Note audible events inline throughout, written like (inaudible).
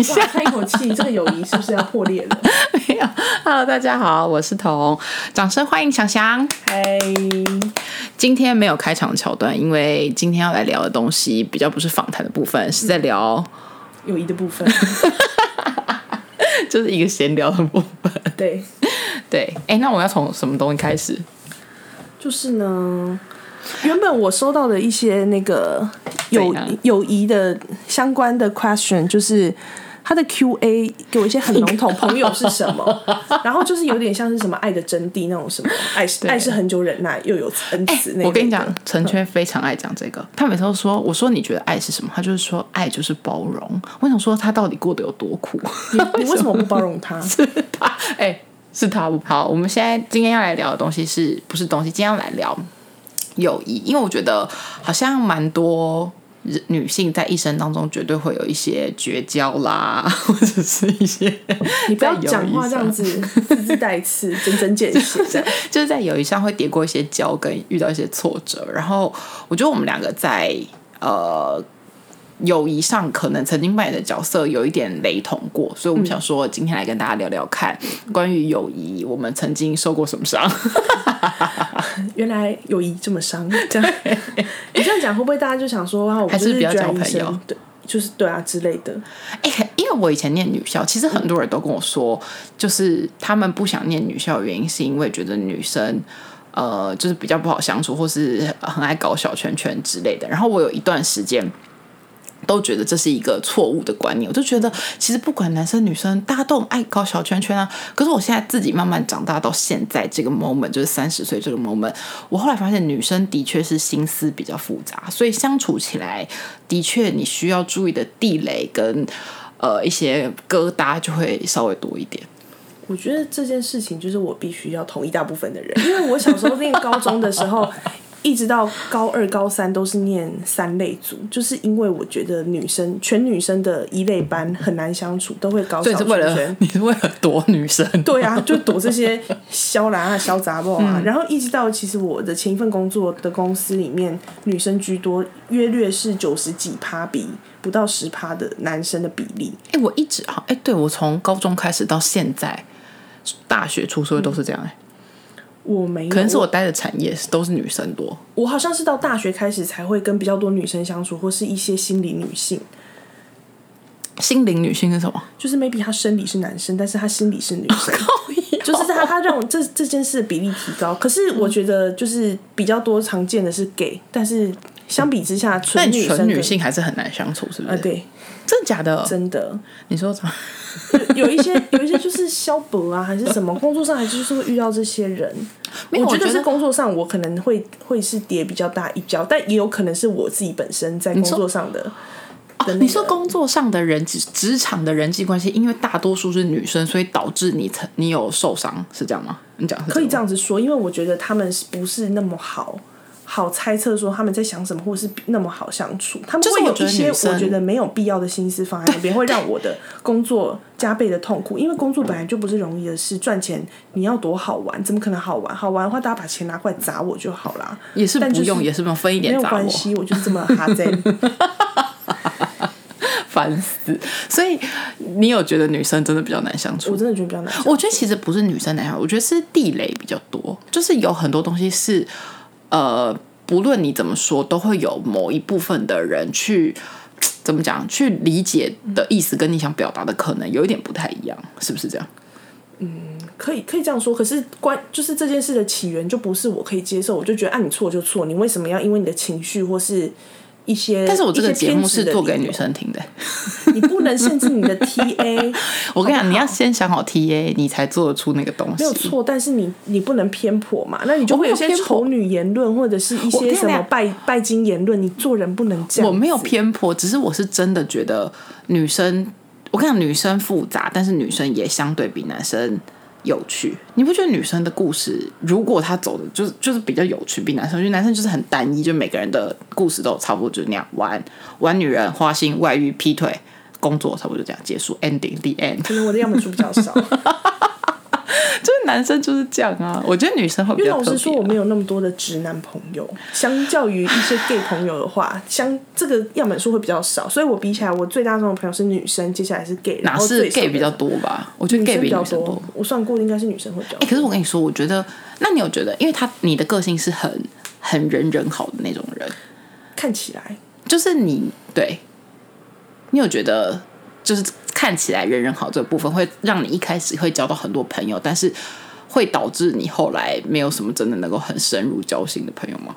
(laughs) 下，叹一口气，这个友谊是不是要破裂了？(laughs) 没有。Hello，大家好，我是彤，掌声欢迎翔翔。嗨，今天没有开场桥段，因为今天要来聊的东西比较不是访谈的部分，是在聊友谊的部分，(laughs) 就是一个闲聊的部分。对，对，哎，那我们要从什么东西开始？就是呢，原本我收到的一些那个友友谊的相关的 question，就是他的 Q&A 给我一些很笼统，朋友是什么，(laughs) 然后就是有点像是什么爱的真谛那种什么，爱是爱是很久忍耐又有恩慈那。我跟你讲，陈圈非常爱讲这个。他每次都说：“我说你觉得爱是什么？”他就是说：“爱就是包容。”我想说他到底过得有多苦？你为什么不包容他？(laughs) 是他，哎、是他不。好，我们现在今天要来聊的东西是不是东西？今天要来聊友谊，因为我觉得好像蛮多人女性在一生当中绝对会有一些绝交啦，(laughs) 或者是一些你不要讲话这样子字字带刺、针针见血。(laughs) 就是在友谊上会跌过一些跤，跟遇到一些挫折。然后我觉得我们两个在呃友谊上可能曾经扮演的角色有一点雷同过，所以我们想说今天来跟大家聊聊看关于友谊，我们曾经受过什么伤。(laughs) 原来友谊这么伤，这 (laughs) 样你这样讲会不会大家就想说啊，我还是不要就是觉得医交朋友生，对，就是对啊之类的。哎、因为我以前念女校，其实很多人都跟我说，就是他们不想念女校的原因，是因为觉得女生。呃，就是比较不好相处，或是很爱搞小圈圈之类的。然后我有一段时间都觉得这是一个错误的观念，我就觉得其实不管男生女生，大家都很爱搞小圈圈啊。可是我现在自己慢慢长大到现在这个 moment，就是三十岁这个 moment，我后来发现女生的确是心思比较复杂，所以相处起来的确你需要注意的地雷跟呃一些疙瘩就会稍微多一点。我觉得这件事情就是我必须要同一大部分的人，因为我小时候念高中的时候，(laughs) 一直到高二、高三都是念三类组，就是因为我觉得女生全女生的一类班很难相处，都会搞小所以是为了圈圈。(laughs) 你是为了躲女生，对啊，就躲这些肖兰啊、肖杂报嗯啊，(laughs) 然后一直到其实我的前一份工作的公司里面，女生居多，约略是九十几趴比不到十趴的男生的比例。哎、我一直好，哎、对我从高中开始到现在，大学出社会都是这样、哎、我没有，可能是我待的产业都是女生多。我好像是到大学开始才会跟比较多女生相处，或是一些心理女性，心灵女性是什么？就是 maybe 她生理是男生，但是她心理是女生，(laughs) 就是他他让这这件事的比例提高。可是我觉得就是比较多常见的是 gay，但是相比之下，纯女女性还是很难相处，是不是？啊，对，真的假的？真的你说什么？有一些 (laughs) 有一些就是消薄啊，还是什么，工作上还是就是会遇到这些人。有我觉得是工作上我可能会会是跌比较大一跤，但也有可能是我自己本身在工作上的。你说工作上的人职职场的人际关系，因为大多数是女生，所以导致你曾你有受伤，是这样吗？你讲可以这样子说，因为我觉得他们是不是那么好好猜测说他们在想什么，或者是那么好相处，他们会有一些我觉得没有必要的心思放在那边，会让我的工作加倍的痛苦。因为工作本来就不是容易的事，赚钱你要多好玩，怎么可能好玩？好玩的话，大家把钱拿过来砸我就好啦。也是不用，也是不用分一点没有关系，我就是这么哈贼。(laughs) 烦死。所以你有觉得女生真的比较难相处我？真的觉得比较难。我觉得其实不是女生难相处，我觉得是地雷比较多，就是有很多东西是呃，不论你怎么说，都会有某一部分的人去。(tsk) 怎么讲？去理解的意思跟你想表达的可能有一点不太一样，是不是这样？嗯可以可以这样说，可是关就是这件事的起源就不是我可以接受，我就觉得啊你错就错，你为什么要因为你的情绪或是一些？但是我这个节目是做给女生听的。(laughs) 你不能限制你的 TA。(laughs) 我跟你讲，好不好你要先想好 TA，你才做得出那个东西。没有错，但是你你不能偏颇嘛，那你就我没会有些偏颇丑女言论，或者是一些什么拜拜金言论，你做人不能这样。我没有，偏颇，只是我是真的觉得女生，我跟你讲，女生复杂，但是女生也相对比男生有趣。你不觉得女生的故事，如果她走的就是就是比较有趣，比男生，因为男生就是很单一，就每个人的故事都差不多就那样，玩玩女人、花心、外遇、劈腿、工作，差不多就这样结束，ending the end。可能我的样本数比较少。(laughs) 就是男生就是这样啊。我觉得女生会比因为较特别啊。老实说，我没有那么多的直男朋友，相较于一些 gay 朋友的话，相这个样本数会比较少，所以我比起来，我最大众的朋友是女生，接下来是 gay，然哪是后 gay 比较多吧？我觉得 gay 比较比女生多。我算过，应该是女生会比较哎、多。可是我跟你说，我觉得，那你有觉得，因为他你的个性是很很人人好的那种人，看起来，就是你对，你有觉得，就是看起来人人好这个部分，会让你一开始会交到很多朋友，但是会导致你后来没有什么真的能够很深入交心的朋友吗？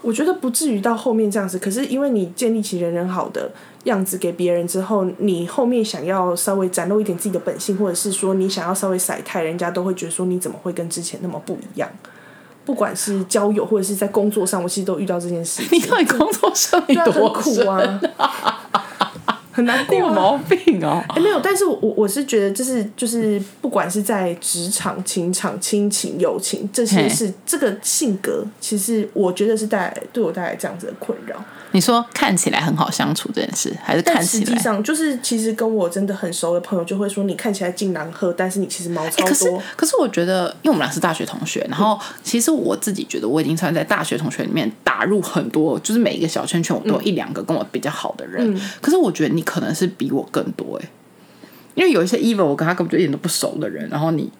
我觉得不至于到后面这样子，可是因为你建立起人人好的样子给别人之后，你后面想要稍微展露一点自己的本性，或者是说你想要稍微晒太，人家都会觉得说你怎么会跟之前那么不一样？不管是交友或者是在工作上，我其实都遇到这件事情。(laughs) 你到底工作上 (laughs) 你多苦啊，(laughs) 很难过啊。有毛病哦！(laughs) 哎、没有，但是我我是觉得，就是就是，不管是在职场、情场、亲情、友情这些嘿是这个性格，其实我觉得是带来对我带来这样子的困扰。你说看起来很好相处这件事，还是看但实际？上就是，其实跟我真的很熟的朋友就会说，你看起来金狼鹤，但是你其实毛超欸可是多。可是我觉得，因为我们俩是大学同学，然后其实我自己觉得我已经算在大学同学里面打入很多，就是每一个小圈圈我都有一两个跟我比较好的人。可是我觉得你可能是比我更多哎、因为有一些 even 我跟他根本就一点都不熟的人，然后你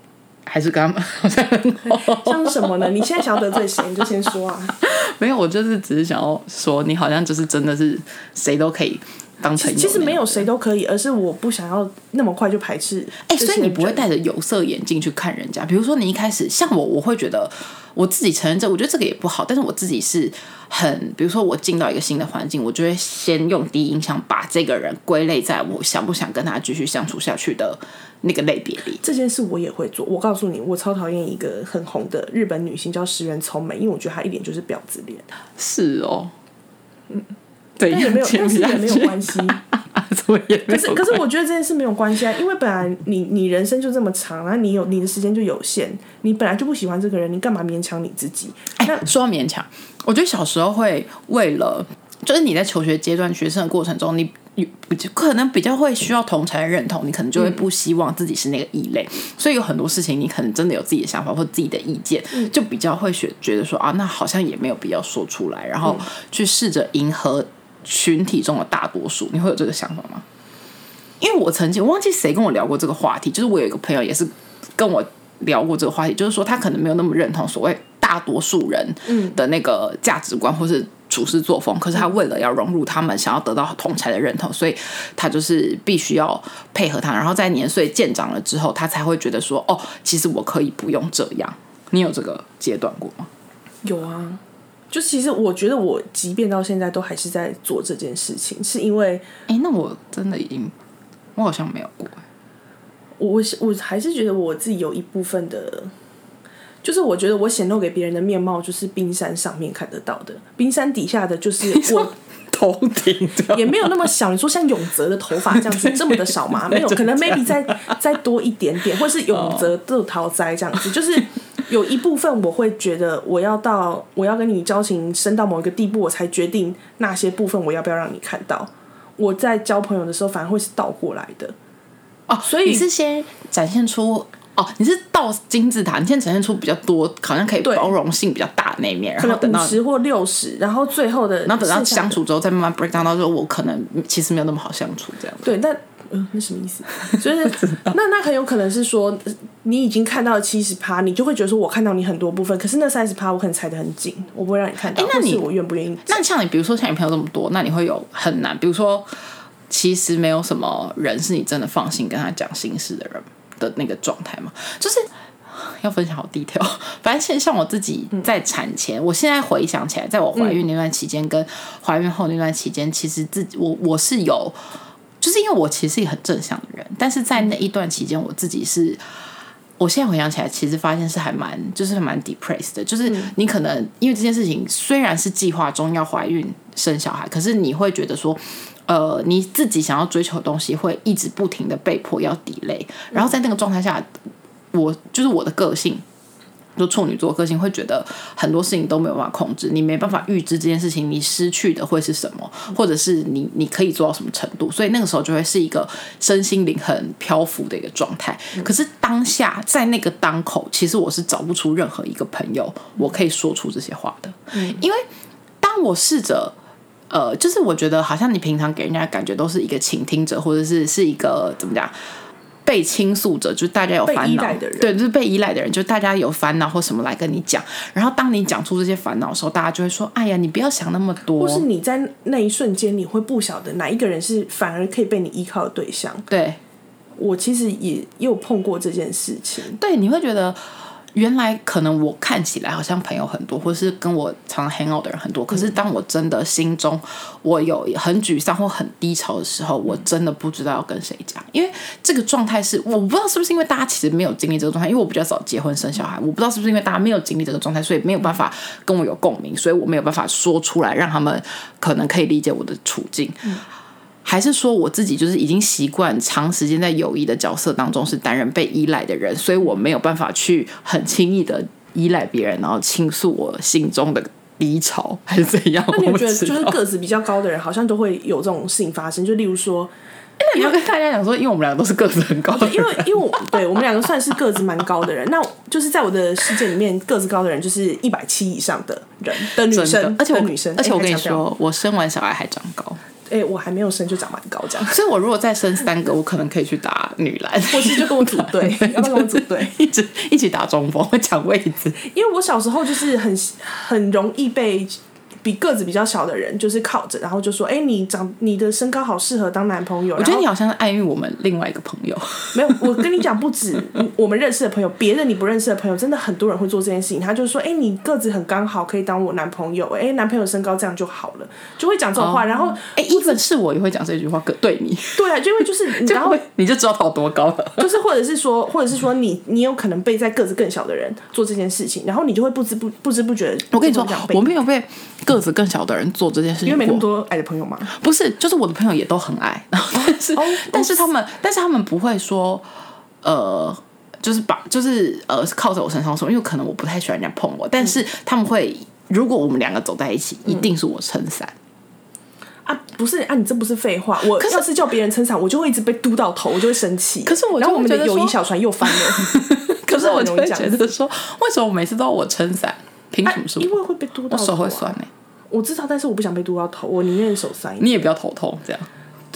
还是跟他们 (laughs) 好像。(laughs) 像什么呢？你现在想要得罪谁，你就先说啊。(laughs) 没有，我就是只是想要说，你好像就是真的是谁都可以当朋友。其实没有。谁都可以，而是我不想要那么快就排斥。哎、所以你不会。戴着有色眼镜去看人家。比如说，你一开始像我，我会觉得我自己承认这，我觉得这个也不好。但是我自己是很，比如说我进到一个新的环境，我就会先用第一印象把这个人归类在我想不想跟他继续相处下去的那个类别里。这件事我也会做。我告诉你，我超讨厌一个很红的日本女星叫石原聪美，因为我觉得她一脸就是婊子脸，是哦，嗯，对，但也没有，(laughs) 但是也没有关系。(laughs) 可是，可是我觉得这件事没有关系啊，因为本来你你人生就这么长，然后你有你的时间就有限，你本来就不喜欢这个人，你干嘛勉强你自己？那说到勉强，我觉得小时候会为了，就是你在求学阶段、学生的过程中，你你可能比较会需要同才认同，你可能就会不希望自己是那个异类，所以有很多事情你可能真的有自己的想法或自己的意见，就比较会觉觉得说啊，那好像也没有必要说出来，然后去试着迎合群体中的大多数，你会有这个想法吗？因为我曾经我忘记谁跟我聊过这个话题，就是我有一个朋友也是跟我聊过这个话题，就是说他可能没有那么认同所谓大多数人的那个价值观或是处事作风，可是他为了要融入他们，想要得到同才的认同，所以他就是必须要配合他，然后在年岁渐长了之后，他才会觉得说，哦，其实我可以不用这样。你有这个阶段过吗？有啊，就其实我觉得我即便到现在都还是在做这件事情，是因为哎，那我真的已经，我好像没有过。我我我还是觉得我自己有一部分的，就是我觉得我显露给别人的面貌，就是冰山上面看得到的，冰山底下的就是 (laughs) 我。头顶的也没有那么小，你说像永泽的头发这样子这么的少吗？(laughs) 没有，可能 maybe 再再多一点点，或是永泽的桃栽这样子，就是有一部分我会觉得我要到我要跟你交情深到某一个地步，我才决定那些部分我要不要让你看到。我在交朋友的时候反而会是倒过来的，哦，所以你是先展现出哦，你是到金字塔，你现在呈现出比较多，好像可以包容性比较大的那一面，然可后等到五十或六十，然后最后的然后等到相处之后，再慢慢 break down 到说，我可能其实没有那么好相处这样。对，但嗯，那什么意思？就是 (laughs) 那那很有可能是说，呃你已经看到七十趴，你就会觉得说我看到你很多部分，可是那三十趴我可能踩得很紧，我不会让你看到。那你是我愿不愿意？那像你，比如说像你朋友这么多，那你会有很难，比如说，其实没有什么人是你真的放心跟他讲心事的人的那个状态嘛？就是要分享好 detail。反正现像我自己在产前，我现在回想起来，在我怀孕那段期间跟怀孕后那段期间，其实自己我我是有，就是因为我其实是一个很正向的人，但是在那一段期间，我自己是。我现在回想起来，其实发现是还蛮，就是蛮 depressed 的。就是你可能因为这件事情，虽然是计划中要怀孕生小孩，可是你会觉得说，呃，你自己想要追求的东西会一直不停的被迫要 delay。然后在那个状态下，我就是我的个性，就处女座个性会觉得很多事情都没有办法控制，你没办法预知这件事情你失去的会是什么，或者是你你可以做到什么程度，所以那个时候就会是一个身心灵很漂浮的一个状态。可是当下在那个当口，其实我是找不出任何一个朋友我可以说出这些话的，因为当我试着。呃，就是我觉得好像你平常给人家感觉都是一个倾听者，或者是是一个怎么讲被倾诉者，就是大家有烦恼的人，对，就是被依赖的人，就大家有烦恼或什么来跟你讲。然后当你讲出这些烦恼的时候，大家就会说：“哎呀，你不要想那么多。”或是你在那一瞬间，你会不晓得哪一个人是反而可以被你依靠的对象。对，我其实也有碰过这件事情。对，你会觉得。原来可能我看起来好像朋友很多，或是跟我常 hang out 的人很多，可是当我真的心中我有很沮丧或很低潮的时候，我真的不知道要跟谁讲，因为这个状态是我不知道是不是因为大家其实没有经历这个状态，因为我比较早结婚生小孩，我不知道是不是因为大家没有经历这个状态，所以没有办法跟我有共鸣，所以我没有办法说出来，让他们可能可以理解我的处境。还是说我自己就是已经习惯长时间在友谊的角色当中是担任被依赖的人，所以我没有办法去很轻易的依赖别人，然后倾诉我心中的低潮，还是怎样？那你觉得 (laughs) 就是个子比较高的人，好像都会有这种事情发生？就例如说，那你要跟大家讲说，因为我们两个都是个子很高的，因为因为我对我们两个算是个子蛮高的人，那就是在我的世界里面，个子高的人就是一百七以上的人的女生，而且我女生，而且我跟你说，我生完小孩还长高。哎，我还没有生就长蛮高这样，所以我如果再生三个，我可能可以去打女篮，(laughs) 或是就跟我组队，(laughs) 要不要跟我组队，(laughs) 一直一起打中锋，抢位置。因为我小时候就是很很容易被。比个子比较小的人，就是靠着，然后就说：“哎，你长你的身高好适合当男朋友。”我觉得你好像是爱遇我们另外一个朋友。没有，我 (laughs) 跟你讲，不止我们认识的朋友，别的你不认识的朋友，真的很多人会做这件事情。他就说：“哎，你个子很刚好，可以当我男朋友。哎，男朋友身高这样就好了。”就会讲这种话。然后，哎，一本是我也会讲这句话，对你。对啊，因为就是，(laughs) 然后你就知道他有多高了。就是，或者是说，(laughs) 或者是说，你你有可能被在个子更小的人做这件事情，然后你就会不知不不知不觉。我跟你说，我没有被个子更小的人。做这件事情，因为没那么多矮的朋友嘛？不是，就是我的朋友也都很矮，(laughs) 然后但是但是他们但是他们不会说，呃，就是把就是呃靠在我身上说，因为可能我不太喜欢人家碰我，但是他们会，如果我们两个走在一起，一定是我撑伞啊，不是啊，你这不是废话，我要是叫别人撑伞，我就会一直被嘟到头，我就会生气。可是我，然后我们的友谊小船又翻了。(laughs) (laughs) 可是我就会觉得说，为什么我每次都要我撑伞？凭什么？因为会被嘟到，我手会酸呢。我知道，但是我不想被嘟到头，我宁愿手塞。你也不要头痛，这样。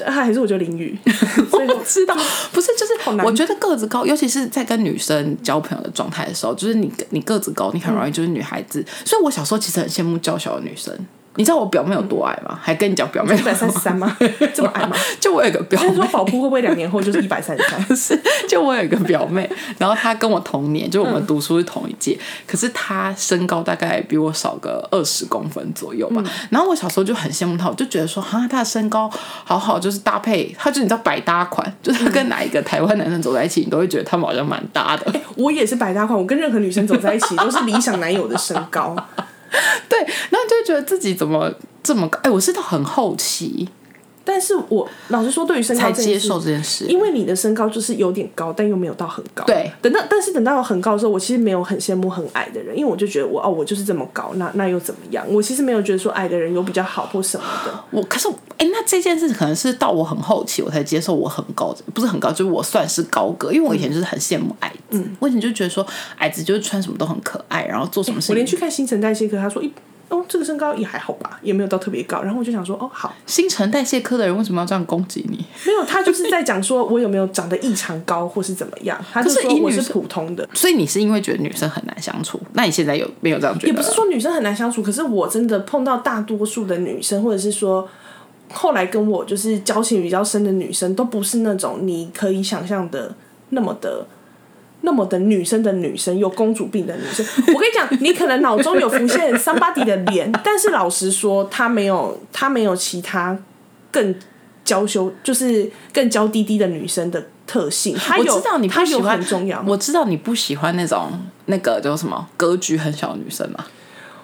还是我觉得淋雨。(laughs) 我知道，(laughs) 不是，就是我觉得个子高，尤其是在跟女生交朋友的状态的时候，就是你你个子高，你很容易就是女孩子。所以我小时候其实很羡慕娇小的女生。你知道我表妹有多矮吗？还跟你讲表妹一百三十三吗？(laughs) 这么矮吗？就我有个表妹，说保护会不会两年后就是一百三十三？(laughs) 是，就我有一个表妹，然后她跟我同年，就我们读书是同一届，可是她身高大概比我少个二十公分左右吧。然后我小时候就很羡慕她，我就觉得说，哈，她的身高好好，就是搭配，她就你知道百搭款，(laughs) 就是跟哪一个台湾男生走在一起，你都会觉得他们好像蛮搭的。我也是百搭款，我跟任何女生走在一起都是理想男友的身高。(laughs) 对，然后就觉得自己怎么这么高？哎，我是到很后期。但是我老实说，对于身高才接受这件事，因为你的身高就是有点高，但又没有到很高。对，等到但是等到很高的时候，我其实没有很羡慕很矮的人，因为我就觉得我哦，我就是这么高，那那又怎么样？我其实没有觉得说矮的人有比较好或什么的。我可是哎，那这件事可能是到我很后期，我才接受我很高，不是很高，就是我算是高个，因为我以前就是很羡慕矮子，我以前就觉得说矮子就是穿什么都很可爱，然后做什么事情。我连去看新陈代谢科，他说一。哦，这个身高也还好吧，也没有到特别高。然后我就想说，哦，好，新陈代谢科的人为什么要这样攻击你？(laughs) 没有，他就是在讲说我有没有长得异常高，或是怎么样。他就说我是普通的。所以你是因为觉得女生很难相处？那你现在有没有这样觉得？也不是说女生很难相处，可是我真的碰到大多数的女生，或者是说后来跟我就是交情比较深的女生，都不是那种你可以想象的那么的。那么的女生的女生有公主病的女生，我跟你讲，你可能脑中有浮现 somebody 的脸，但是老实说，她没有，她没有其他更娇羞，就是更娇滴滴的女生的特性。我知道你不喜欢很重要，我知道你不喜欢那种那个叫什么格局很小的女生嘛？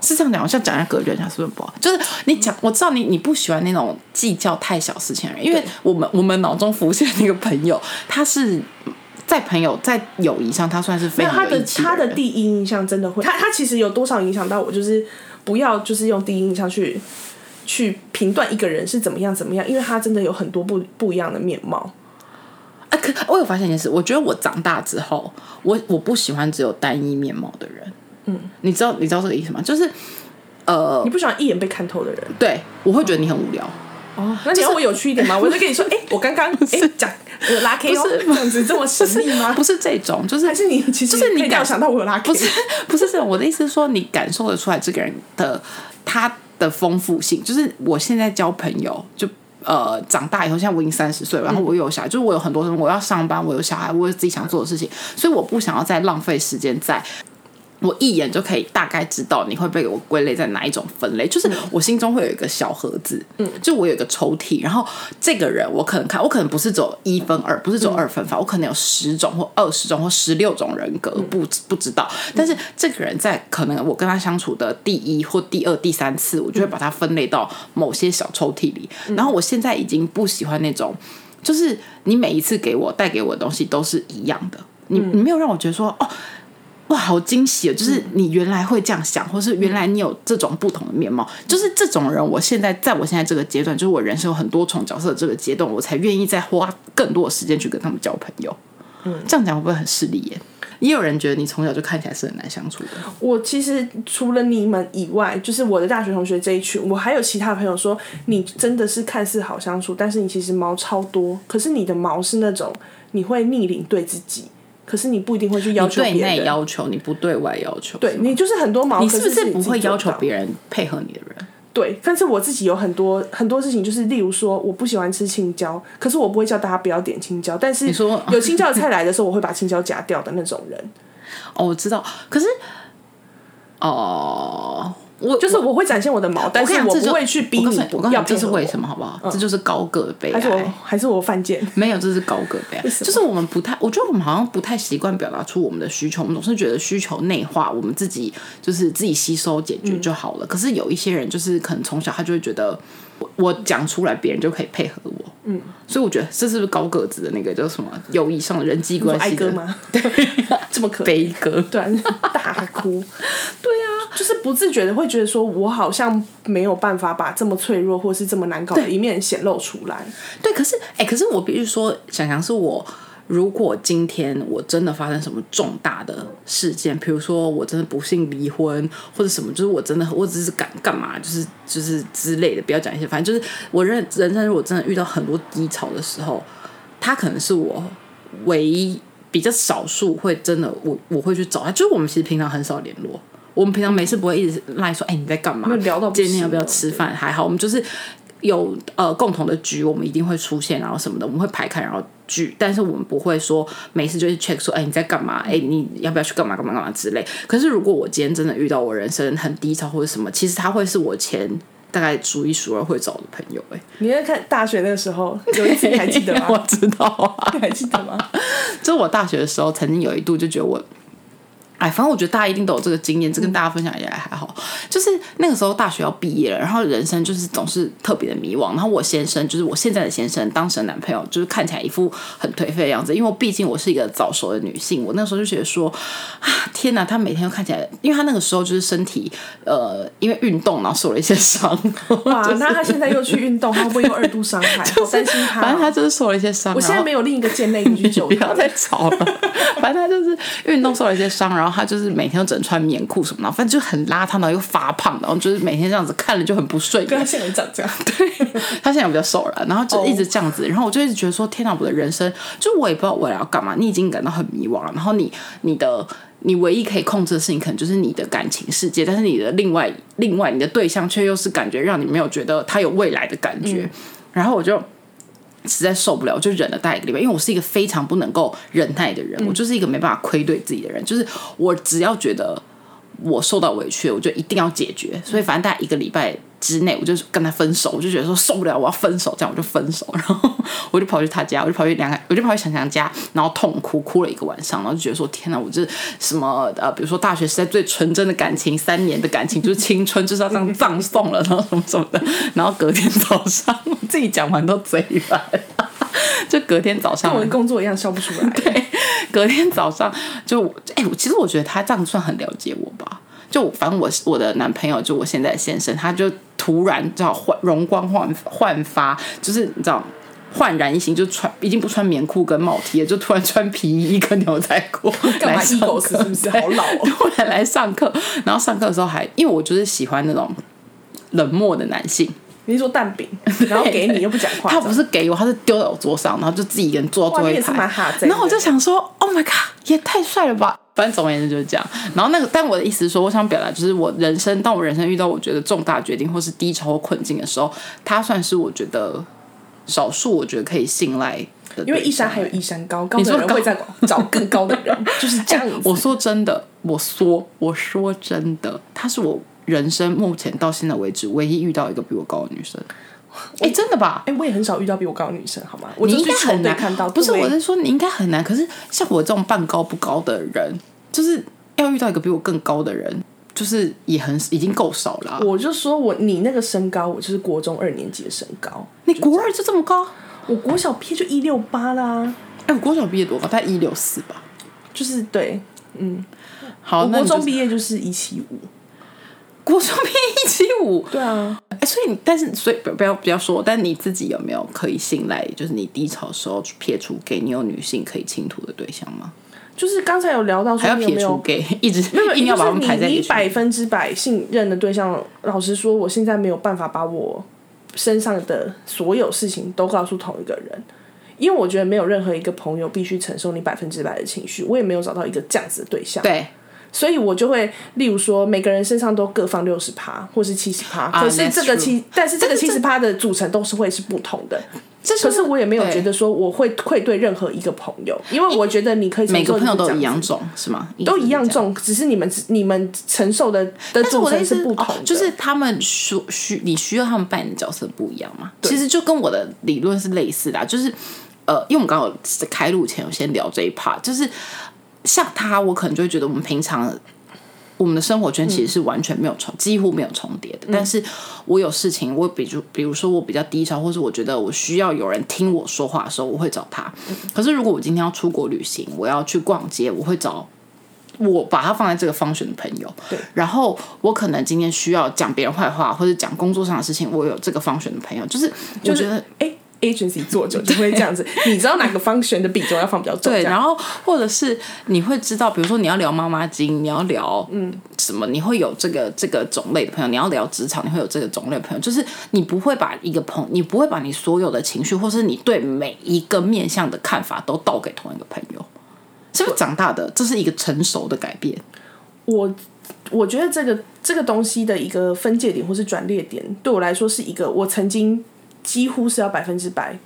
是这样讲，我像讲一下格局，讲是不是不好？就是你讲，我知道你你不喜欢那种计较太小事情的人，因为我们我们脑中浮现那个朋友，他是。在朋友在友谊上，他算是非常那他的他的第一印象真的会，他他其实有多少影响到我？就是不要就是用第一印象去去评断一个人是怎么样怎么样，因为他真的有很多不不一样的面貌。啊，可我有发现一件事，我觉得我长大之后，我我不喜欢只有单一面貌的人。嗯，你知道你知道这个意思吗？就是呃你，不喜欢一眼被看透的人对我会觉得你很无聊。哦？那你要我有趣一点吗？(laughs) 我就跟你说，哎、我刚刚哎讲我有拉 K 哦，不是这样子这么神秘吗？不是这种，就是还是你其实就是你感可以料想到我有拉 K，不是不是这种，我的意思是说，你感受得出来这个人的他的丰富性。就是我现在交朋友，就呃长大以后，现在我已经三十岁，然后我有小孩，就是我有很多什么，我要上班，我有小孩，我有自己想做的事情，所以我不想要再浪费时间在。我一眼就可以大概知道你会被我归类在哪一种分类，就是我心中会有一个小盒子，嗯，就我有一个抽屉，然后这个人我可能看，我可能不是走一分二，不是走二分法，我可能有十种或二十种或十六种人格，不不知道，但是这个人在可能我跟他相处的第一或第二、第三次，我就会把它分类到某些小抽屉里，然后我现在已经不喜欢那种，就是你每一次给我带给我的东西都是一样的，你你没有让我觉得说哦。哇，好惊喜哦！就是你原来会这样想，或是原来你有这种不同的面貌，就是这种人，我现在在我现在这个阶段，就是我人生有很多重角色的这个阶段，我才愿意再花更多的时间去跟他们交朋友。嗯，这样讲会不会很势利耶？也有人觉得你从小就看起来是很难相处的。我其实除了你们以外，就是我的大学同学这一群，我还有其他朋友说，你真的是看似好相处，但是你其实毛超多。可是你的毛是那种你会逆鳞对自己，可是你不一定会去要求别人。要求，你不对外要求。对你就是很多毛，你可是不是不会要求别人配合你的人？对，但是我自己有很多很多事情，就是例如说，我不喜欢吃青椒，可是我不会叫大家不要点青椒，但是你说有青椒的菜来的时候，我会把青椒夹掉的那种人，(laughs) 哦，我知道，可是哦，我就是我会展现我的毛，但是我不会去逼你你我告诉你这是为什么，好不好？这就是高个的悲还是我哀。还是我犯贱？(laughs) 没有，这是高个悲哀。就是我们不太，我觉得我们好像不太习惯表达出我们的需求，我们总是觉得需求内化，我们自己就是自己吸收解决就好了。可是有一些人，就是可能从小他就会觉得，我我讲出来，别人就可以配合我。嗯，所以我觉得这是不是高个子的那个叫什么友谊上的人际关系的哀歌吗？(laughs) 对，这么可悲歌？大哭。(laughs) 对啊，就是不自觉的会觉得说，我好像没有办法把这么脆弱或是这么难搞的一面显露出来。对，可是哎、可是我必须说，想想是我，如果今天我真的发生什么重大的事件，比如说我真的不幸离婚或者什么，就是我真的我只是敢干嘛，就是就是之类的，不要讲一些，反正就是我人人生如果真的遇到很多低潮的时候，他可能是我唯一比较少数会真的我我会去找他，就是我们其实平常很少联络。我们平常没事不会一直赖说，哎、你在干嘛？聊到不今天要不要吃饭？还好，我们就是有呃共同的局，我们一定会出现，然后什么的，我们会排开，然后聚，但是我们不会说每次就是 check 说，哎、你在干嘛？哎、你要不要去干嘛干嘛干嘛之类。可是如果我今天真的遇到我人生很低潮或者什么，其实他会是我前大概数一数二会找的朋友、哎，你在看大学那个时候有一次你还记得吗 (laughs) 我？知道啊，你还记得吗？(laughs) 就我大学的时候，曾经有一度就觉得我。哎，反正我觉得大家一定都有这个经验，这跟大家分享也还好。就是那个时候大学要毕业了，然后人生就是总是特别的迷惘。然后我先生就是我现在的先生，当时的男朋友，就是看起来一副很颓废的样子。因为毕竟我是一个早熟的女性，我那时候就觉得说，啊，天哪，他每天都看起来，因为他那个时候就是身体呃，因为运动然后受了一些伤，(laughs) 哇，那他现在又去运动，他会不会有二度伤害？好担心他哦。反正他就是受了一些伤。(laughs) (laughs) 我现在没有另一个贱内可以去救他不要。再吵了。反正他就是运动受了一些伤，然后他就是每天都只能穿棉裤什么的，反正就很邋遢，然后又发胖，然后就是每天这样子看了就很不顺眼。跟他现在长这样，(laughs) 对他现在比较瘦了，然后就一直这样子，然后我就一直觉得说，天哪，我的人生就我也不知道未来要干嘛。你已经感到很迷惘了，然后你你的你唯一可以控制的事情，可能就是你的感情世界，但是你的另外另外你的对象却又是感觉让你没有觉得他有未来的感觉，然后我就。实在受不了，我就忍了大概一个礼拜，因为我是一个非常不能够忍耐的人，我就是一个没办法亏对自己的人，就是我只要觉得我受到委屈，我就一定要解决，所以反正大概一个礼拜之内，我就跟他分手，我就觉得说受不了，我要分手，这样我就分手，然后我就跑去他家，我就跑去两个，我就跑去强强家，然后痛哭，哭了一个晚上，然后就觉得说天哪，我这什么呃，比如说大学时代最纯真的感情，三年的感情就是青春，就是要这样葬送了，然后什么什么的，然后隔天早上我自己讲完都嘴软，就隔天早上跟我的工作一样笑不出来。(laughs) 对，隔天早上就哎、我其实我觉得他这样算很了解我吧。就反正我我的男朋友就我现在先生，他就突然知道焕容光焕焕发，就是你知道焕然一新，就穿已经不穿棉裤跟帽 T 了，就突然穿皮衣跟牛仔裤 (laughs) 干嘛来上课，是不是？好老哦。(laughs) 突然来上课，然后上课的时候还因为我就是喜欢那种冷漠的男性，你是说蛋饼，(laughs) 然后给你又不讲话，他不是给我，他是丢在我桌上，然后就自己一个人坐到哇，最后一排。然后我就想说，Oh my god，也太帅了吧！反正总而言之就是这样。然后那个，但我的意思是说，我想表达就是，我人生当我人生遇到我觉得重大决定或是低潮或困境的时候，他算是我觉得少数我觉得可以信赖的。因为一山还有一山高，高的你说高人会再找更高的人，就是这样子。我说真的，我说我说真的，她是我人生目前到现在为止唯一遇到一个比我高的女生。哎、真的吧？哎、我也很少遇到比我高的女生，好吗？我你应该很难看到，不是我是说你应该很难。可是像我这种半高不高的人，就是要遇到一个比我更高的人，就是也很已经够少了啊、我就说我你那个身高，我就是国中二年级的身高，你国二就这么高？我国小毕业就一六八啦，哎、我国小毕业多高？大概一六四吧。就是对，嗯好，我国中毕业就是一七五，国中毕业一七五。对啊，哎，所以你但是所以不不要不要说，但你自己有没有可以信赖？就是你低潮的时候撇除给你有女性可以倾吐的对象吗？就是刚才有聊到还要撇除说你有没有。给一直没有，(laughs) 硬要把他们排在一起？百分之百信任的对象，老实说，我现在没有办法把我身上的所有事情都告诉同一个人，因为我觉得没有任何一个朋友必须承受你百分之百的情绪，我也没有找到一个这样子的对象。对，所以我就会，例如说，每个人身上都各放六十趴，或是七十趴，啊可是这个七，但是这个七十趴的组成都是会是不同的。这可是我也没有觉得说我会愧对任何一个朋友，因为我觉得你可以承每个朋友都一样重是吗？都一样。重，只是你们你们承受的的组成我的意思不同的，哦就是他们需需你需要他们扮演的角色不一样嘛？其实就跟我的理论是类似的啊、就是呃，因为我们刚刚有开录前有先聊这一 part，就是像他，我可能就会觉得我们平常。我们的生活圈其实是完全没有重，几乎没有重叠的。但是我有事情，我比如比如说我比较低潮，或是我觉得我需要有人听我说话的时候，我会找他。可是如果我今天要出国旅行，我要去逛街，我会找我把它放在这个方选的朋友，对，然后我可能今天需要讲别人坏话，或者讲工作上的事情，我有这个方选的朋友，就是我就觉得哎。Agency 做久就会这样子，你知道哪个方选的比重要放比较重？对，然后或者是你会知道，比如说你要聊妈妈经，你要聊嗯什么，你会有这个这个种类的朋友，你要聊职场，你会有这个种类的朋友，就是你不会把一个朋，你不会把你所有的情绪，或是你对每一个面向的看法都倒给同一个朋友，是不是长大的？这是一个成熟的改变。我我觉得这个这个东西的一个分界点或是转捩点，对我来说是一个我曾经几乎是要百分之百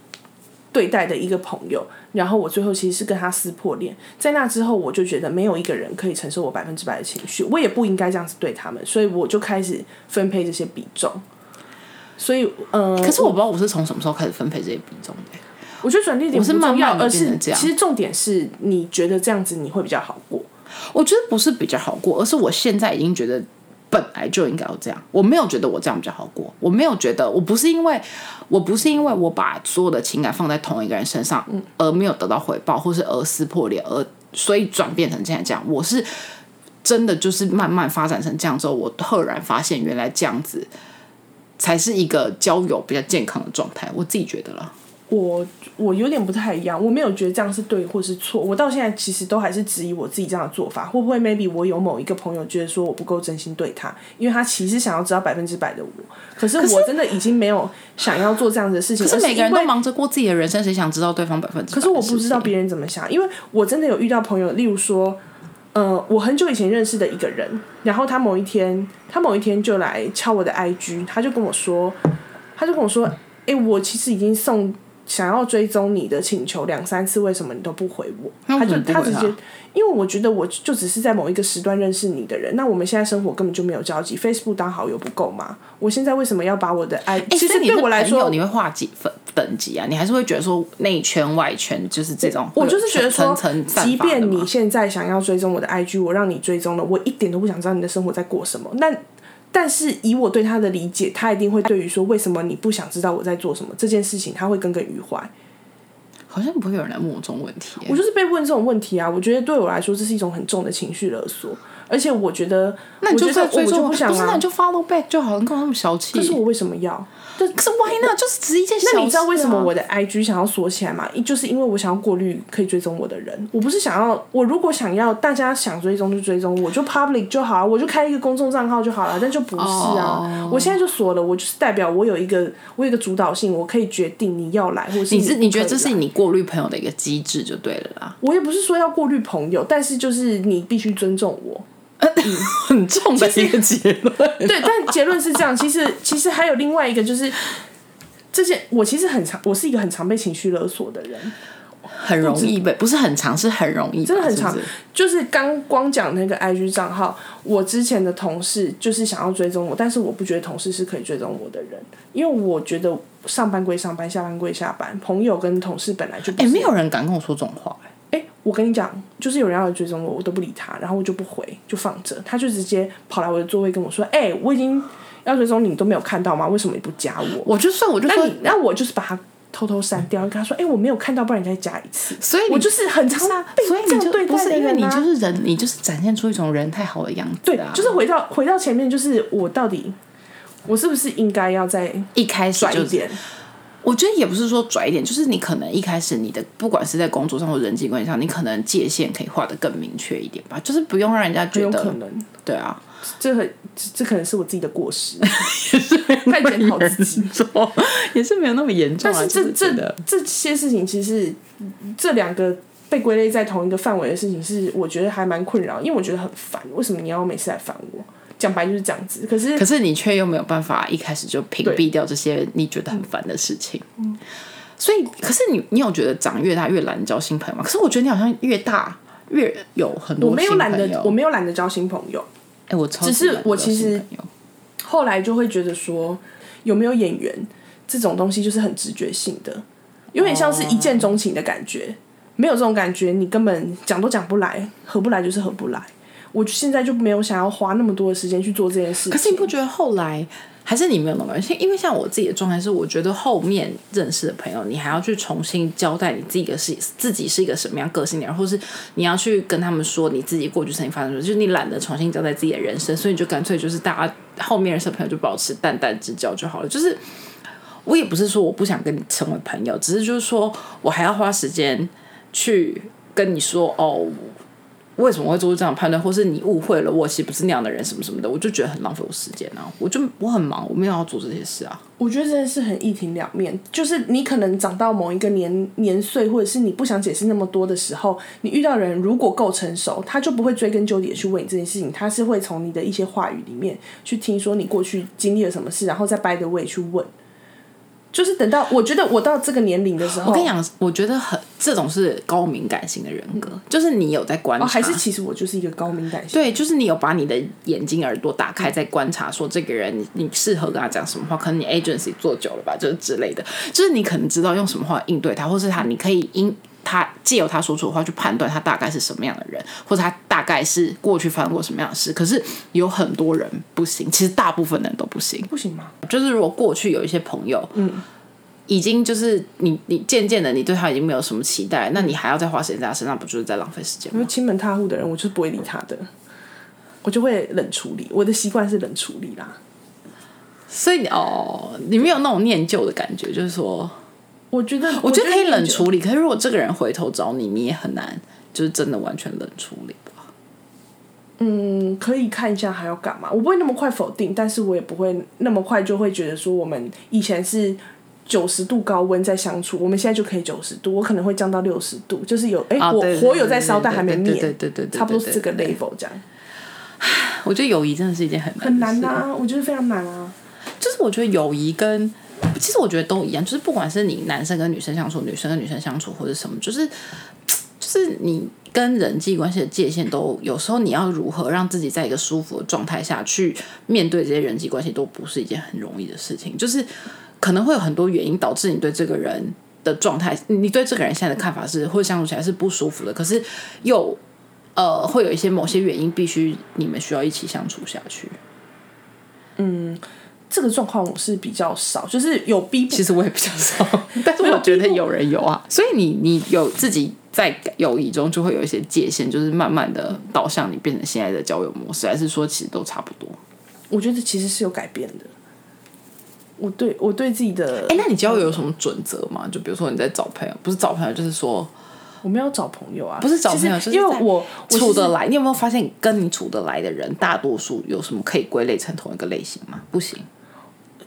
对待的一个朋友，然后我最后其实是跟他撕破脸，在那之后我就觉得没有一个人可以承受我百分之百的情绪，我也不应该这样子对他们，所以我就开始分配这些比重。所以，嗯、可是我不知道我是从什么时候开始分配这些比重的。我觉得转捩点我是不重要，慢慢而是其实重点是你觉得这样子你会比较好过。我觉得不是比较好过，而是我现在已经觉得本来就应该要这样。我没有觉得我这样比较好过，我没有觉得我不是因为我不是因为我把所有的情感放在同一个人身上，而没有得到回报，或是而撕破脸，而所以转变成现在这样。我是真的就是慢慢发展成这样之后，我赫然发现原来这样子才是一个交友比较健康的状态。我自己觉得了。我我有点不太一样，我没有觉得这样是对或是错。我到现在其实都还是质疑我自己这样的做法，会不会 maybe 我有某一个朋友觉得说我不够真心对他，因为他其实想要知道百分之百的我，可是我真的已经没有想要做这样子的事情。可是每个人都忙着过自己的人生，谁想知道对方百分之？可是我不知道别人怎么想，因为我真的有遇到朋友，例如说，呃，我很久以前认识的一个人，然后他某一天，他某一天就来敲我的 IG，他就跟我说，他就跟我说，哎、我其实已经送想要追踪你的请求两三次，为什么你都不回我？他就他他直接，因为我觉得我就只是在某一个时段认识你的人，那我们现在生活根本就没有交集，Facebook 当好友不够吗？我现在为什么要把我的 I？、其实对我来说，你会划几分等级啊？你还是会觉得说内圈外圈就是这种？我就是觉得说即便你现在想要追踪我的 IG，我让你追踪了，我一点都不想知道你的生活在过什么。那但是以我对他的理解，他一定会对于说为什么你不想知道我在做什么这件事情，他会耿耿于怀。好像不会有人来问我这种问题耶。我就是被问这种问题啊，我觉得对我来说这是一种很重的情绪勒索，而且我觉得，那你就在追踪我，不是那你。就 follow back 就好了，你干嘛那么小气？可是我为什么要？可是 why not？就是只是一件小事、啊。那你知道为什么我的 IG 想要锁起来吗？就是因为我想要过滤可以追踪我的人。我不是想要，我如果想要大家想追踪就追踪，我就 public 就好啊，我就开一个公众账号就好了。但就不是啊哦我现在就锁了，我就是代表我有一个我有一个主导性，我可以决定你要来，或是你是你觉得这是你过滤朋友的一个机制就对了啦，我也不是说要过滤朋友，但是就是你必须尊重我。(laughs) 很重的一个结论。对，但结论是这样。其实其实还有另外一个，就是这些我其实很常，我是一个很常被情绪勒索的人。很容易被，不是很长，是很容易，真的很长是是就是刚光讲那个 IG 账号，我之前的同事就是想要追踪我，但是我不觉得同事是可以追踪我的人，因为我觉得上班归上班，下班归下班，朋友跟同事本来就不哎、是。没有人敢跟我说这种话、我跟你讲，就是有人要来追踪我，我都不理他，然后我就不回，就放着，他就直接跑来我的座位跟我说：“哎、我已经要追踪你，你都没有看到吗？为什么你不加我？”我就算我就说那你，那我就是把他偷偷删掉，跟他说：“哎、我没有看到，不然你再加一次。”所以我就是很常被所以你就这样对不是因为你就是人，你就是展现出一种人太好的样子、对啊，，就是回到回到前面，就是我到底我是不是应该要再一开始就一点？我觉得也不是说拽一点，就是你可能一开始你的不管是在工作上或人际关系上，你可能界限可以画的更明确一点吧，就是不用让人家很觉得有可能，对啊，这很这这可能是我自己的过失，也 (laughs) 是太检讨自己。说也是没有那么严重啊，但是这这 (laughs) 这些事情，其实这两个被归类在同一个范围的事情，是我觉得还蛮困扰，因为我觉得很烦。为什么你要每次来烦我？讲白就是这样子。可是可是你却又没有办法一开始就屏蔽掉这些你觉得很烦的事情。嗯，所以可是你你有觉得长越大越懒交新朋友吗？可是我觉得你好像越大越有很多我没有懒得，我没有懒得交新朋友。哎、我超只是我其实后来就会觉得说，有没有演员这种东西就是很直觉性的，有点像是一见钟情的感觉。没有这种感觉，你根本讲都讲不来，合不来就是合不来。我现在就没有想要花那么多的时间去做这件事。可是你不觉得后来还是你没有那么关，因为像我自己的状态是，我觉得后面认识的朋友，你还要去重新交代你自己的是自己是一个什么样个性的人，或是你要去跟他们说你自己过去曾经发生什么，就是你懒得重新交代自己的人生，所以你就干脆就是大家后面认识的朋友就保持淡淡之交就好了，就是。我也不是说我不想跟你成为朋友，只是就是说我还要花时间去跟你说哦，为什么会做出这样判断，或是你误会了我，其实不是那样的人，什么什么的，我就觉得很浪费我时间啊！我就我很忙，我没有要做这些事啊。我觉得这件事很一体两面，就是你可能长到某一个年年岁，或者是你不想解释那么多的时候，你遇到人如果够成熟，他就不会追根究底的去问你这件事情，他是会从你的一些话语里面去听说你过去经历了什么事，然后再 by the way 去问。就是等到我觉得我到这个年龄的时候，我跟你讲，我觉得很这种是高敏感型的人格，就是你有在观察，哦，还是其实我就是一个高敏感型。对，就是你有把你的眼睛、耳朵打开，在观察说这个人你你适合跟他讲什么话，可能你 agency 做久了吧，就是之类的，就是你可能知道用什么话应对他，或是他你可以因他借由他说出的话去判断他大概是什么样的人，或者他大概是过去发生过什么样的事。可是有很多人不行，其实大部分人都不行。不行吗？就是如果过去有一些朋友，嗯，已经就是你你渐渐的你对他已经没有什么期待，那你还要再花时间在他身上，不就是在浪费时间吗？因为亲门踏户的人，我就是不会理他的，我就会冷处理。我的习惯是冷处理啦。所以哦，你没有那种念旧的感觉，就是说，我觉得，我觉得可以冷处理，可是如果这个人回头找你，你也很难，就是真的完全冷处理吧。嗯，可以看一下还要干嘛。我不会那么快否定，但是我也不会那么快就会觉得说我们以前是九十度高温在相处，我们现在就可以九十度，我可能会降到六十度，就是有哎、火火有在烧，但还没灭，对对对差不多是这个 level 这样，(sighs) 我觉得友谊真的是一件很难很难啊，我觉得非常难啊。就是我觉得友谊跟其实我觉得都一样，就是不管是你男生跟女生相处，女生跟女生相处，或者什么，就是就是你跟人际关系的界限都有时候你要如何让自己在一个舒服的状态下去面对这些人际关系，都不是一件很容易的事情。就是可能会有很多原因导致你对这个人的状态，你对这个人现在的看法是或者相处起来是不舒服的，可是又呃会有一些某些原因，必须你们需要一起相处下去。嗯这个状况我是比较少，就是有逼迫其实我也比较少，(laughs) 但是我觉得有人有啊，所以你你有自己在友谊中就会有一些界限，就是慢慢的导向你变成现在的交友模式，还是说其实都差不多？我觉得其实是有改变的。我对我对自己的，哎、那你交友有什么准则吗？就比如说你在找朋友，不是找朋友，就是说我们要找朋友啊，不是找朋友，就是因为我处得来。你有没有发现跟你处得来的人，大多数有什么可以归类成同一个类型吗？不行。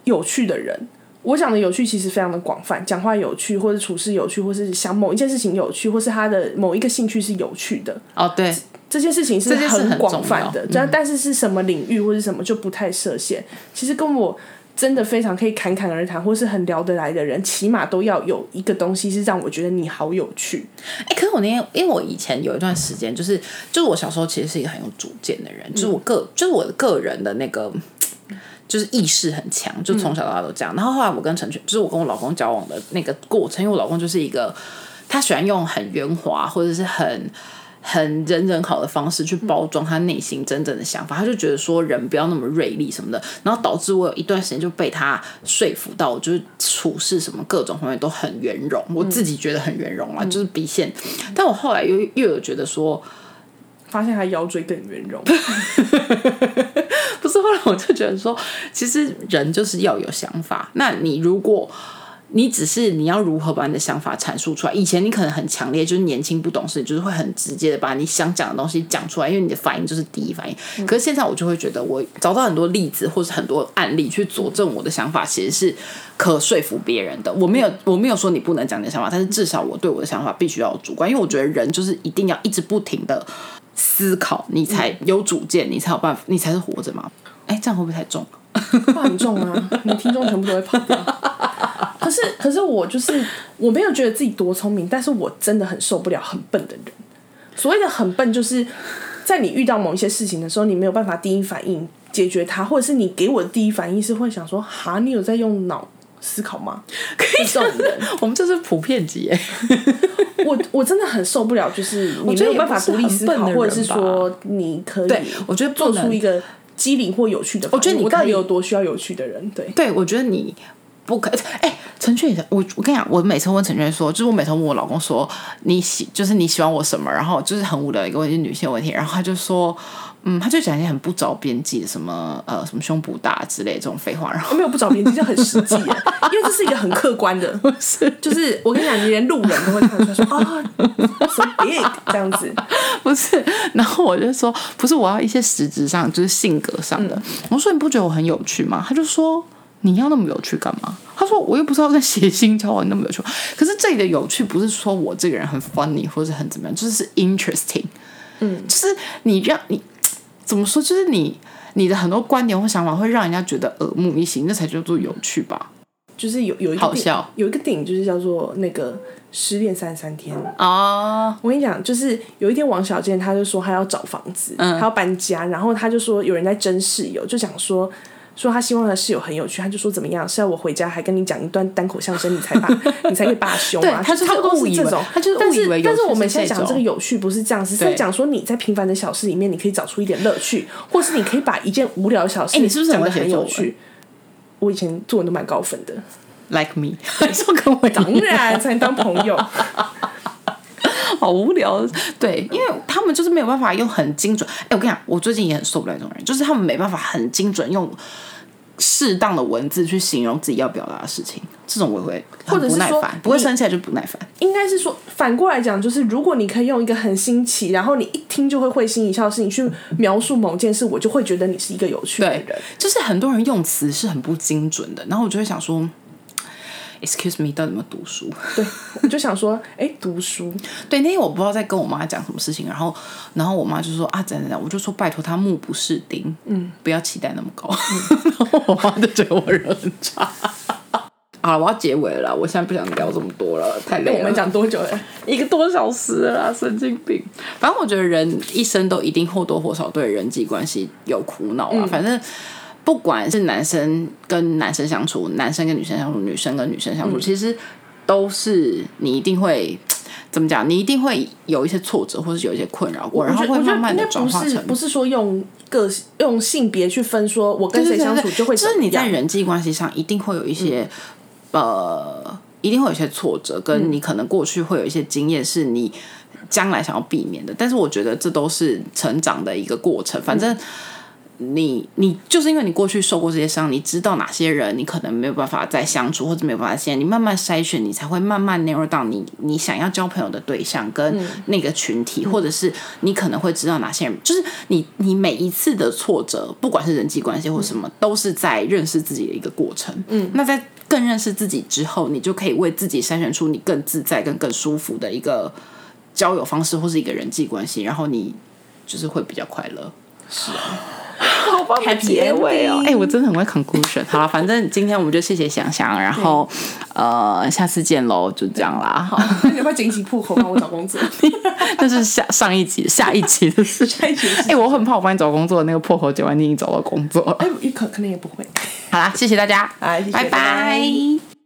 有趣的人。我讲的有趣其实非常的广泛，讲话有趣，或者处事有趣，或是想某一件事情有趣，或是他的某一个兴趣是有趣的，哦，对，这件事情是很广泛的。但、但是是什么领域或者什么就不太设限。其实跟我真的非常可以侃侃而谈，或是很聊得来的人，起码都要有一个东西是让我觉得你好有趣。哎、可是我那天，因为我以前有一段时间，就是就是我小时候其实是一个很有主见的人，就是我个就是我个人的那个。就是意识很强，就从小到大都这样。然后后来我跟陈全，就是我跟我老公交往的那个过程，因为我老公就是一个他喜欢用很圆滑或者是很很人人好的方式去包装他内心真正的想法，他就觉得说人不要那么锐利什么的，然后导致我有一段时间就被他说服到，我就是处事什么各种方面都很圆融，我自己觉得很圆融啦，就是比现，但我后来又又有觉得说，发现他腰椎更圆融，(laughs) (laughs) 我就觉得说，其实人就是要有想法，那你如果。你只是你要如何把你的想法阐述出来？以前你可能很强烈，就是年轻不懂事，就是会很直接的把你想讲的东西讲出来，因为你的反应就是第一反应。可是现在我就会觉得，我找到很多例子或是很多案例去佐证我的想法，其实是可说服别人的。我没有我没有说你不能讲你的想法，但是至少我对我的想法必须要有主观，因为我觉得人就是一定要一直不停的思考，你才有主见，你才有办法，你才是活着嘛。哎，这样会不会太重？话很重啊，(laughs) 你听众全部都会跑掉。可是，可是我就是我没有觉得自己多聪明，但是我真的很受不了很笨的人。所谓的很笨，就是在你遇到某一些事情的时候，你没有办法第一反应解决它，或者是你给我的第一反应是会想说：“哈，你有在用脑思考吗？”可以这种人，(laughs) 我们这是普遍级哎。我我真的很受不了，就是你没有办法独立思考，或者是说你可以，我觉得做出一个机灵或有趣的。我觉得你到底有多需要有趣的人？对，对我觉得你。不可哎，陈俊也我我跟你讲，我每次问陈俊说，就是我每次问我老公说你喜就是你喜欢我什么，然后就是很无聊一个问题，女性问题，然后他就说，嗯，他就讲一些很不着边际的什么呃什么胸部大之类这种废话，然后没有不着边际，就很实际，(laughs) 因为这是一个很客观的，是就是我跟你讲，你连路人都会看出来说啊，(laughs) so big 这样子，不是，然后我就说不是，我要一些实质上就是性格上的，我说你不觉得我很有趣吗？他就说。你要那么有趣干嘛？他说我又不是要跟谐星交往，那么有趣。可是这里的有趣不是说我这个人很 funny 或者很怎么样，就是 interesting。嗯，就是你让你怎么说，就是你你的很多观点或想法会让人家觉得耳目一新，那才叫做有趣吧？就是有有一个好笑，有一个电影就是叫做那个失恋三十三天啊。我跟你讲，就是有一天王小贱他就说他要找房子，他要搬家，然后他就说有人在争室友，就讲说。说他希望他室友很有趣，他就说怎么样？是要我回家还跟你讲一段单口相声，你才把 (laughs) 你才可以罢休吗？他差不多是这种，他就是误以为。但是我们现在讲这个有趣不是这样，是在讲说你在平凡的小事里面，你可以找出一点乐趣，或是你可以把一件无聊的小事，你是不是讲的很有趣？我以前作文都蛮高分的，like me，(laughs) 说跟我当然才能当朋友。好无聊，(laughs) 对，因为他们就是没有办法用很精准。哎，我跟你讲，我最近也很受不了这种人，就是他们没办法很精准用适当的文字去形容自己要表达的事情。这种我会或者不耐烦，不会生气就不耐烦。应该是说反过来讲，就是如果你可以用一个很新奇，然后你一听就会会心一笑的事情去描述某件事，我就会觉得你是一个有趣的人。就是很多人用词是很不精准的，然后我就会想说。Excuse me，到底有没有读书？对，我就想说，(laughs) 哎，读书。对，那天我不知道在跟我妈讲什么事情，然后，然后我妈就说啊，怎样怎样，我就说拜托她目不识丁，嗯，不要期待那么高。(laughs) 然后我妈就觉得我人很差。(laughs) 好了，我要结尾了，我现在不想聊这么多了，太累了。我们讲多久了？一个多小时了，神经病。反正我觉得人一生都一定或多或少对人际关系有苦恼啊，反正。不管是男生跟男生相处，男生跟女生相处，女生跟女生相处，其实都是你一定会 (tsk) 怎么讲？你一定会有一些挫折，或是有一些困扰过，然后会慢慢的转化成不是说用个用性别去分，说我跟谁相处就会，就是你在人际关系上一定会有一些呃，一定会有一些挫折，跟你可能过去会有一些经验是你将来想要避免的，但是我觉得这都是成长的一个过程，反正。你你就是因为你过去受过这些伤，你知道哪些人你可能没有办法再相处，或者没有办法现在你慢慢筛选，你才会慢慢 narrow 到你你想要交朋友的对象跟那个群体，或者是你可能会知道哪些人，就是你你每一次的挫折，不管是人际关系或什么，都是在认识自己的一个过程。嗯，那在更认识自己之后，你就可以为自己筛选出你更自在、跟更舒服的一个交友方式，或是一个人际关系，然后你就是会比较快乐。是啊。太结尾哦！哎，我真的很会 conclusion。好了，反正今天我们就谢谢想想，然后呃，下次见喽，就这样啦。好，你快紧急破口帮我找工作。(laughs) 那是下上一集、下一集的事下一集。哎，我很怕我帮你找工作，那个破口解完你已经找到工作了。哎，可可能也不会。好啦，谢谢大家，拜拜。